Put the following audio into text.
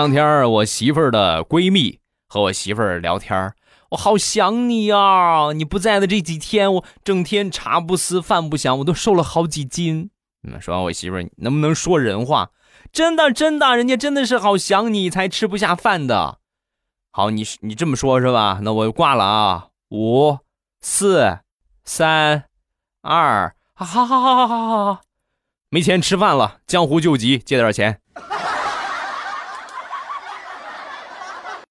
当天我媳妇儿的闺蜜和我媳妇儿聊天，我好想你啊！你不在的这几天，我整天茶不思饭不想，我都瘦了好几斤。嗯，说完我媳妇儿能不能说人话？真的真的，人家真的是好想你才吃不下饭的。好，你你这么说，是吧？那我挂了啊！五、四、三、二，好好好好好好好，没钱吃饭了，江湖救急，借点钱。